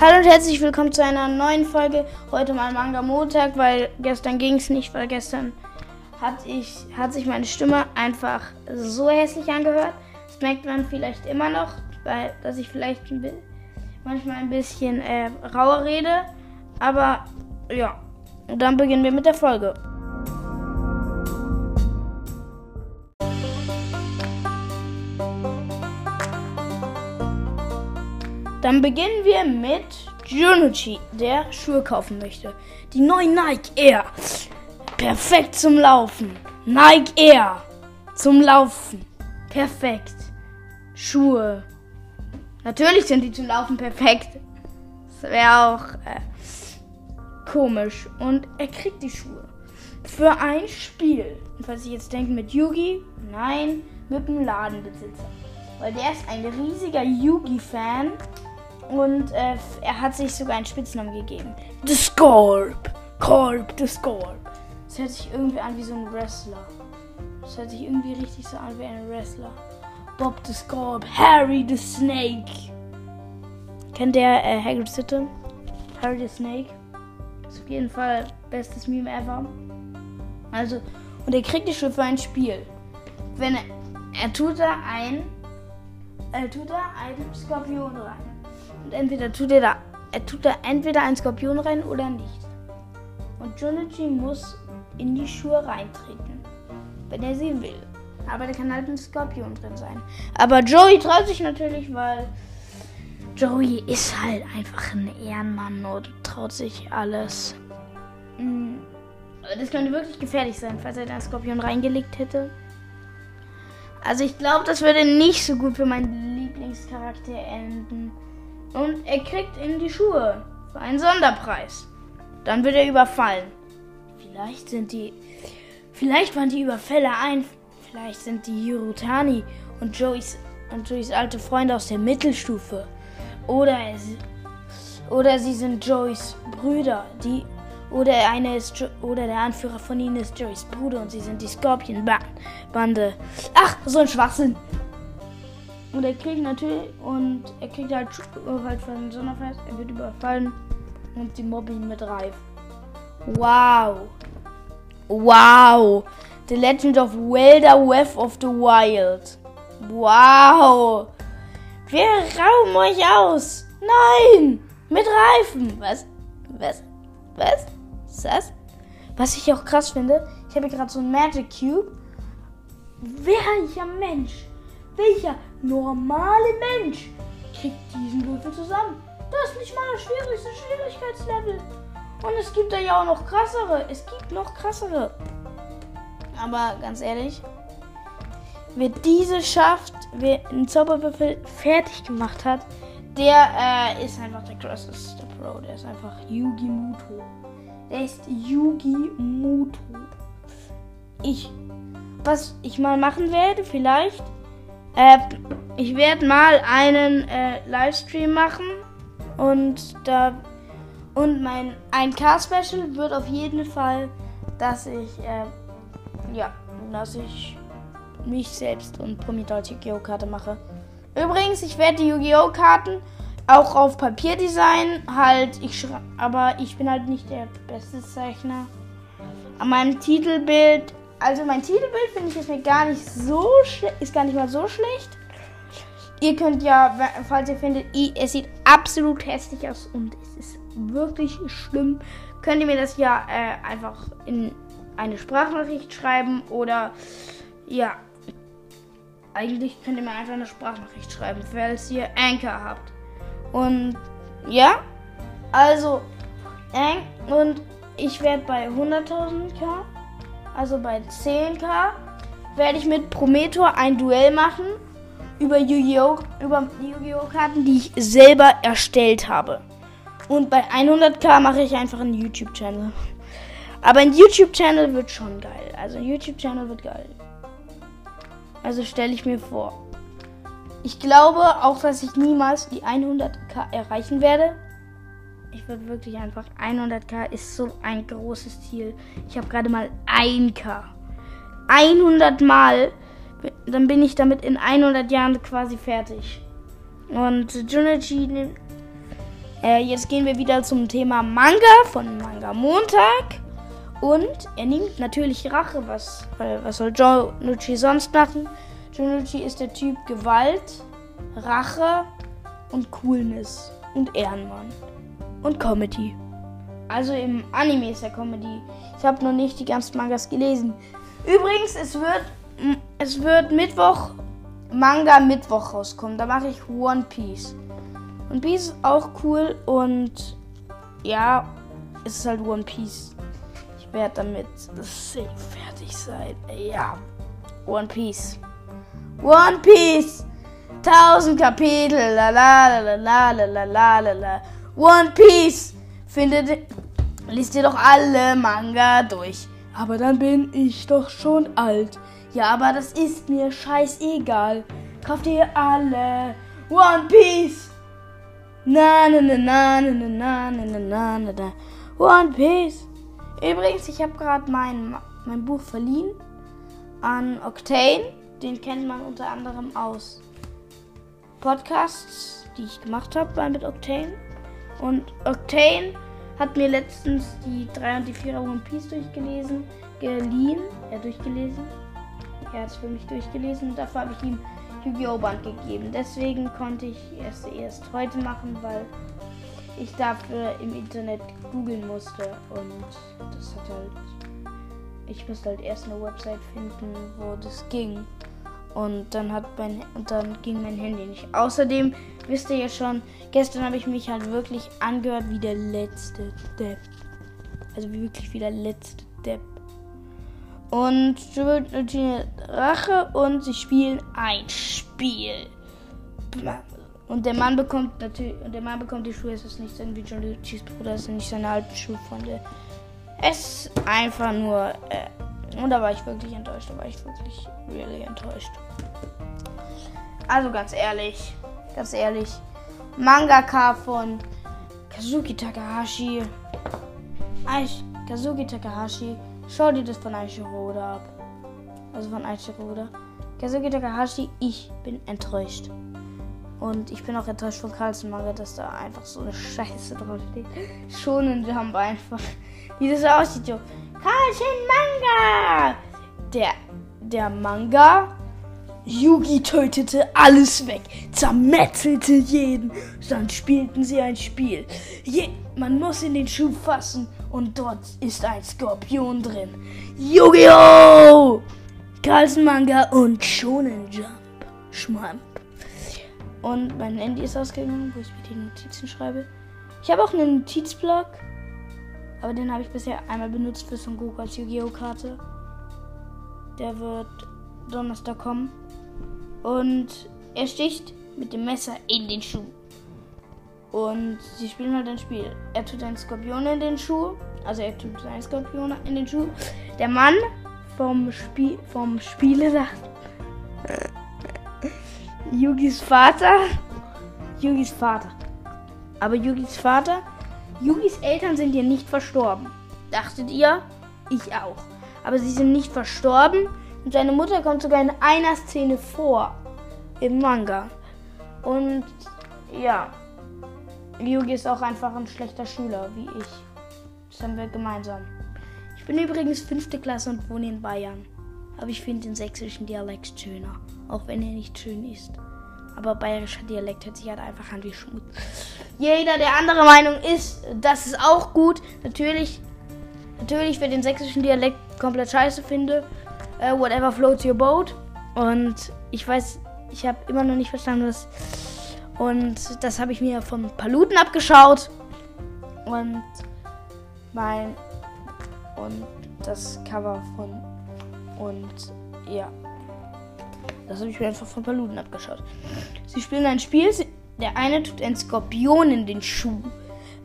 Hallo und herzlich willkommen zu einer neuen Folge. Heute mal Manga Montag, weil gestern ging es nicht, weil gestern hat, ich, hat sich meine Stimme einfach so hässlich angehört. Das merkt man vielleicht immer noch, weil dass ich vielleicht ein manchmal ein bisschen äh, rauer rede. Aber ja, dann beginnen wir mit der Folge. Dann beginnen wir mit Junuchi, der Schuhe kaufen möchte. Die neuen Nike Air. Perfekt zum Laufen. Nike Air. Zum Laufen. Perfekt. Schuhe. Natürlich sind die zum Laufen perfekt. Das wäre auch äh, komisch. Und er kriegt die Schuhe. Für ein Spiel. Und falls ich jetzt denke mit Yugi, nein, mit dem Ladenbesitzer. Weil der ist ein riesiger Yugi-Fan und äh, er hat sich sogar einen Spitznamen gegeben. The Scorp. Corp, The Scorp. Das hört sich irgendwie an wie so ein Wrestler. Das hört sich irgendwie richtig so an wie ein Wrestler. Bob the Scorp, Harry the Snake. Kennt der äh, Hagrid Sitte? Harry the Snake. Ist auf jeden Fall bestes Meme ever. Also, und er kriegt die Schuhe für ein Spiel. Wenn er, er tut da ein, er tut da einen Skorpion rein. Und entweder tut er da, er tut da entweder einen Skorpion rein oder nicht. Und Junichi muss in die Schuhe reintreten, wenn er sie will. Aber da kann halt ein Skorpion drin sein. Aber Joey traut sich natürlich, weil Joey ist halt einfach ein Ehrenmann und traut sich alles. Mm. Das könnte wirklich gefährlich sein, falls er den Skorpion reingelegt hätte. Also ich glaube, das würde nicht so gut für meinen Lieblingscharakter enden. Und er kriegt in die Schuhe für einen Sonderpreis. Dann wird er überfallen. Vielleicht sind die. Vielleicht waren die Überfälle ein. Vielleicht sind die Hirutani und Joeys, und Joeys alte Freunde aus der Mittelstufe. Oder, es, oder sie sind Joeys Brüder. Die, oder, eine ist jo oder der Anführer von ihnen ist Joeys Bruder und sie sind die Scorpion-Bande. Ach, so ein Schwachsinn. Und er kriegt natürlich, und er kriegt halt, halt von Sonderfest, er wird überfallen und die mobben mit Reif. Wow. Wow. The Legend of Welder Web of the Wild. Wow. Wir rauben euch aus. Nein. Mit Reifen. Was? Was? Was? Was ist? Was ich auch krass finde, ich habe gerade so ein Magic Cube. Welcher Mensch, welcher normale Mensch kriegt diesen Würfel zusammen? Das ist nicht mal das schwierigste Schwierigkeitslevel. Und es gibt da ja auch noch krassere. Es gibt noch krassere. Aber ganz ehrlich, wer diese schafft, wer einen Zauberwürfel fertig gemacht hat, der äh, ist einfach der krasseste Pro. Der ist einfach Yugi Muto. Der ist Yugi Muto. Ich, was ich mal machen werde, vielleicht, äh, ich werde mal einen äh, Livestream machen und da und mein 1K-Special wird auf jeden Fall, dass ich äh, ja, dass ich mich selbst und Promital Yu-Gi-Oh! Karte mache. Übrigens, ich werde die Yu-Gi-Oh! Karten auch auf Papier designen. Halt, ich aber ich bin halt nicht der beste Zeichner. An meinem Titelbild, also mein Titelbild finde ich ist mir gar nicht so ist gar nicht mal so schlecht. Ihr könnt ja, falls ihr findet, es sieht absolut hässlich aus und es ist wirklich schlimm, könnt ihr mir das ja äh, einfach in eine Sprachnachricht schreiben oder ja, eigentlich könnt ihr mir einfach eine Sprachnachricht schreiben, falls ihr Anchor habt. Und ja, also und ich werde bei 100.000k, also bei 10k, werde ich mit Prometor ein Duell machen über Yu-Gi-Oh! über Yu-Gi-Oh! Karten, die ich selber erstellt habe. Und bei 100k mache ich einfach einen YouTube-Channel. Aber ein YouTube-Channel wird schon geil. Also ein YouTube-Channel wird geil. Also stelle ich mir vor. Ich glaube auch, dass ich niemals die 100k erreichen werde. Ich würde wirklich einfach 100k ist so ein großes Ziel. Ich habe gerade mal 1k. 100 Mal, dann bin ich damit in 100 Jahren quasi fertig. Und Junichi Äh, jetzt gehen wir wieder zum Thema Manga von Manga Montag. Und er nimmt natürlich Rache. Was, weil, was soll Jonuchi sonst machen? Jonuchi ist der Typ Gewalt, Rache und Coolness und Ehrenmann und Comedy. Also im Anime ist er Comedy. Ich habe noch nicht die ganzen Mangas gelesen. Übrigens, es wird, es wird Mittwoch Manga Mittwoch rauskommen. Da mache ich One Piece. One Piece ist auch cool und ja, es ist halt One Piece. Ich werde damit safe fertig sein. Ja, One Piece. One Piece. Tausend Kapitel. La la la la la la la la la. One Piece. Findet, liest ihr doch alle Manga durch. Aber dann bin ich doch schon alt. Ja, aber das ist mir scheißegal. Kauft ihr alle One Piece. Na na na na na na na na na na na One Piece. Übrigens, ich habe gerade mein, mein Buch verliehen an Octane. Den kennt man unter anderem aus Podcasts, die ich gemacht habe mit Octane. Und Octane hat mir letztens die 3 und die 4 One Piece durchgelesen, geliehen, ja durchgelesen. Er hat es für mich durchgelesen und dafür habe ich ihm Yu-Gi-Oh! Band gegeben. Deswegen konnte ich es erst heute machen, weil ich dafür im Internet googeln musste und das hat halt. Ich musste halt erst eine Website finden, wo das ging. Und dann hat mein und dann ging mein Handy nicht. Außerdem wisst ihr ja schon, gestern habe ich mich halt wirklich angehört wie der letzte Depp. Also wirklich wie der letzte Depp. Und Rache und sie spielen ein Spiel. Und der Mann bekommt natürlich, und der Mann bekommt die Schuhe, es ist nicht irgendwie John Lucci's Bruder, es sind nicht seine alten Schulfreunde. Es ist einfach nur, äh, und da war ich wirklich enttäuscht, da war ich wirklich really enttäuscht. Also ganz ehrlich, ganz ehrlich, Mangaka von Kazuki Takahashi, Kazuki Takahashi Schau dir das von Aichiroda ab. Also von Aichiroda. Kazuki Takahashi, ich bin enttäuscht. Und ich bin auch enttäuscht von Carlsen Manga, dass da einfach so eine Scheiße drauf steht. Schon ein Jump einfach. Wie das aussieht, Carlsen Manga! Der, der Manga Yugi tötete alles weg, zermetzelte jeden. Dann spielten sie ein Spiel. Je man muss in den Schuh fassen und dort ist ein Skorpion drin. Yu-Gi-Oh! Carlsen Manga und Shonen Jump. Schmamp. Und mein Handy ist ausgegangen, wo ich mir die Notizen schreibe. Ich habe auch einen Notizblock, aber den habe ich bisher einmal benutzt für Son Goku als Yu-Gi-Oh! Karte. Der wird Donnerstag kommen. Und er sticht mit dem Messer in den Schuh. Und sie spielen halt ein Spiel. Er tut einen Skorpion in den Schuh. Also er tut einen Skorpion in den Schuh. Der Mann vom, Spiel, vom Spiele sagt. Yugis Vater. Yugis Vater. Aber Yugis Vater. Yugis Eltern sind ja nicht verstorben. Dachtet ihr? Ich auch. Aber sie sind nicht verstorben und seine Mutter kommt sogar in einer Szene vor. Im Manga. Und ja. Yugi ist auch einfach ein schlechter Schüler, wie ich. Das haben wir gemeinsam. Ich bin übrigens fünfte Klasse und wohne in Bayern. Aber ich finde den sächsischen Dialekt schöner. Auch wenn er nicht schön ist. Aber bayerischer Dialekt hört sich halt einfach an wie Schmutz. Jeder, der andere Meinung ist, das ist auch gut. Natürlich, natürlich, wer den sächsischen Dialekt komplett scheiße finde, uh, whatever floats your boat. Und ich weiß, ich habe immer noch nicht verstanden, was. Und das habe ich mir von Paluten abgeschaut. Und mein. Und das Cover von. Und ja. Das habe ich mir einfach von Paluten abgeschaut. Sie spielen ein Spiel. Der eine tut einen Skorpion in den Schuh.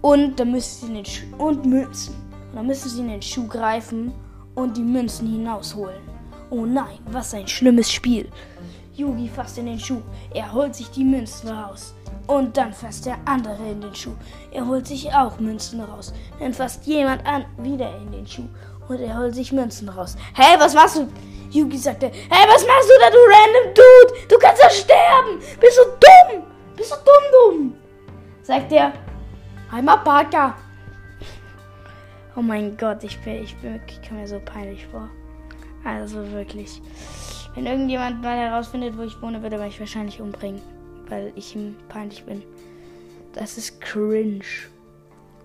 Und da müssen sie in den Schuh. Und Münzen. Und dann müssen sie in den Schuh greifen und die Münzen hinausholen. Oh nein, was ein schlimmes Spiel. Yugi fasst in den Schuh. Er holt sich die Münzen raus. Und dann fasst der andere in den Schuh. Er holt sich auch Münzen raus. Dann fasst jemand an wieder in den Schuh. Und er holt sich Münzen raus. Hey, was machst du? Yugi sagte, hey, was machst du da, du random Dude? Du kannst ja sterben. Bist du Sagt er, Einmal Parker. Oh mein Gott, ich bin, ich bin, ich komme mir so peinlich vor. Also wirklich. Wenn irgendjemand mal herausfindet, wo ich wohne, würde er mich wahrscheinlich umbringen, weil ich ihm peinlich bin. Das ist cringe.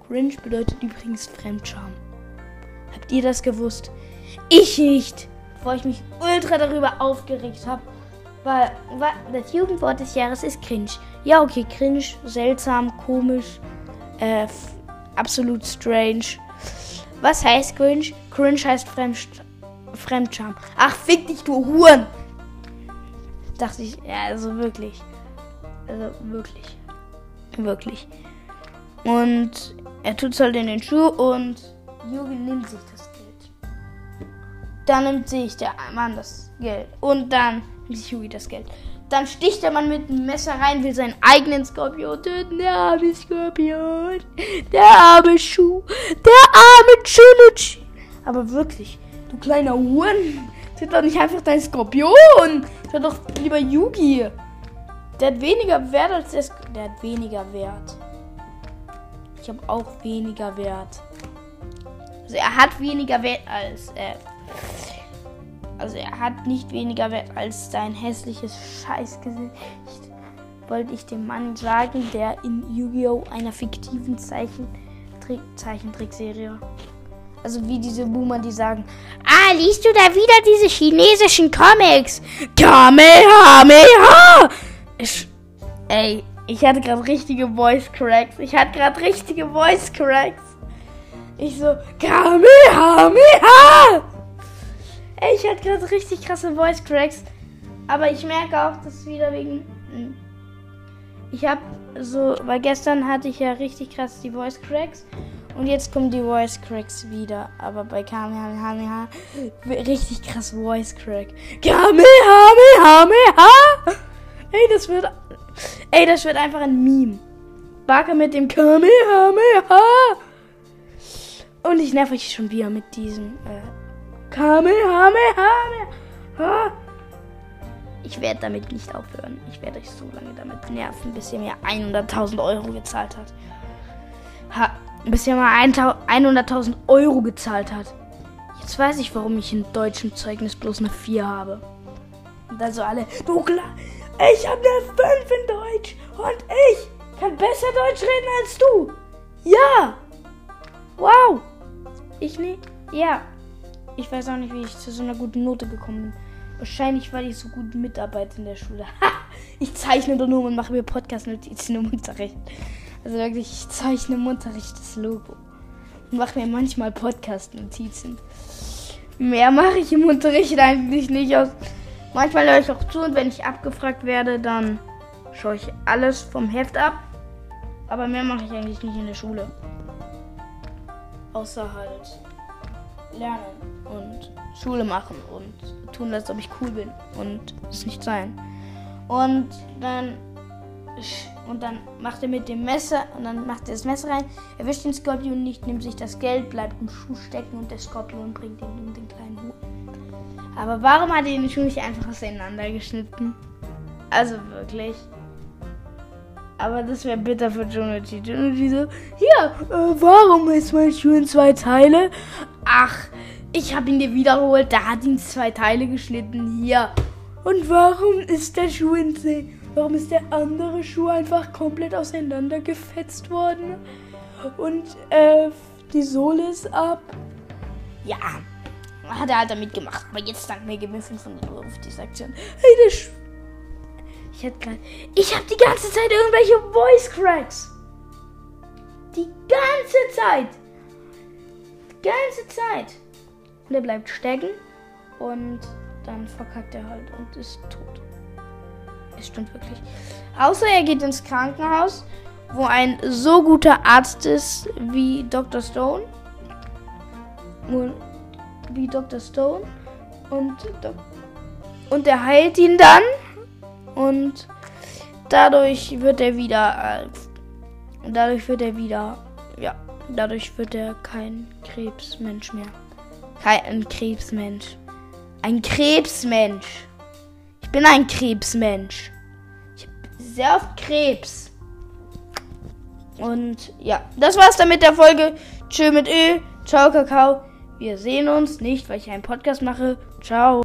Cringe bedeutet übrigens Fremdscham. Habt ihr das gewusst? Ich nicht. Bevor ich mich ultra darüber aufgeregt habe. Weil, weil das Jugendwort des Jahres ist cringe. Ja, okay, cringe, seltsam, komisch, äh, absolut strange. Was heißt cringe? Cringe heißt Fremd Fremdscham. Ach, fick dich, du Huren! Dachte ich, ja, also wirklich. Also wirklich. Wirklich. Und er tut es halt in den Schuh und Jürgen nimmt sich das Geld. Dann nimmt sich der Mann das Geld. Und dann sich Yugi das Geld. Dann sticht der Mann mit dem Messer rein, will seinen eigenen Skorpion töten. Der arme Skorpion. Der arme Schuh. Der arme Chunichi. Aber wirklich, du kleiner Huren. Töt doch nicht einfach deinen Skorpion. Töt doch lieber Yugi. Der hat weniger Wert als der. Sk der hat weniger Wert. Ich habe auch weniger Wert. Also er hat weniger Wert als. Äh, also er hat nicht weniger Wert als sein hässliches Scheißgesicht. Wollte ich dem Mann sagen, der in Yu-Gi-Oh! einer fiktiven Zeichentrick Zeichentrickserie. Also wie diese Boomer, die sagen, ah, liest du da wieder diese chinesischen Comics? Kamehameha! Ich, ey, ich hatte gerade richtige Voice Cracks. Ich hatte gerade richtige Voice Cracks. Ich so, Kamehameha! Ich hatte gerade richtig krasse Voice Cracks. Aber ich merke auch, dass wieder wegen. Hm. Ich habe so, weil gestern hatte ich ja richtig krass die Voice Cracks. Und jetzt kommen die Voice Cracks wieder. Aber bei Kamehameha richtig krass Voice Crack. Kamehameha! Ey, das wird. Ey, das wird einfach ein Meme. Barker mit dem Kamehameha! Und ich nerv euch schon wieder mit diesem äh, Kamehameha! Ich werde damit nicht aufhören. Ich werde euch so lange damit nerven, bis ihr mir 100.000 Euro gezahlt hat. Ha, bis ihr mal 100.000 Euro gezahlt hat. Jetzt weiß ich, warum ich in deutschem Zeugnis bloß eine 4 habe. Und also alle, du klar, ich habe eine 5 in Deutsch und ich kann besser Deutsch reden als du. Ja. Wow. Ich nicht. Ja. Ich weiß auch nicht, wie ich zu so einer guten Note gekommen bin. Wahrscheinlich, weil ich so gut mitarbeite in der Schule. Ha! Ich zeichne doch nur und mache mir Podcast-Notizen im Unterricht. Also wirklich, ich zeichne im Unterricht das Logo. Und mache mir manchmal Podcast-Notizen. Mehr mache ich im Unterricht eigentlich nicht aus. Manchmal höre ich auch zu und wenn ich abgefragt werde, dann schaue ich alles vom Heft ab. Aber mehr mache ich eigentlich nicht in der Schule. Außer halt lernen und Schule machen und tun, als ob ich cool bin und es nicht sein. Und dann und dann macht er mit dem Messer und dann macht er das Messer rein, erwischt den Skorpion nicht, nimmt sich das Geld, bleibt im Schuh stecken und der Skorpion bringt ihn in den kleinen Hut. Aber warum hat er den Schuh nicht einfach auseinandergeschnitten? Also wirklich. Aber das wäre bitter für Junichi. Junichi so, ja, äh, warum ist mein Schuh in zwei Teile? Ach, ich habe ihn dir wiederholt. Da hat ihn zwei Teile geschnitten. Hier. Und warum ist der Schuh in See? Warum ist der andere Schuh einfach komplett auseinandergefetzt worden? Und äh, die Sohle ist ab. Ja, hat er halt damit gemacht. Aber jetzt dank mir gewinnt 500 Euro auf diese Aktion. Hey, der Schuh. Ich hatte gerade. Ich habe die ganze Zeit irgendwelche Voice Cracks. Die ganze Zeit. Ganze Zeit. Und er bleibt stecken. Und dann verkackt er halt und ist tot. Es stimmt wirklich. Außer er geht ins Krankenhaus, wo ein so guter Arzt ist wie Dr. Stone. Wie Dr. Stone. Und, und er heilt ihn dann und dadurch wird er wieder. Äh, dadurch wird er wieder. Dadurch wird er kein Krebsmensch mehr. Kein Krebsmensch. Ein Krebsmensch. Ich bin ein Krebsmensch. Ich habe sehr oft Krebs. Und ja, das war's dann mit der Folge. Tschö mit Ö. Ciao, Kakao. Wir sehen uns nicht, weil ich einen Podcast mache. Ciao.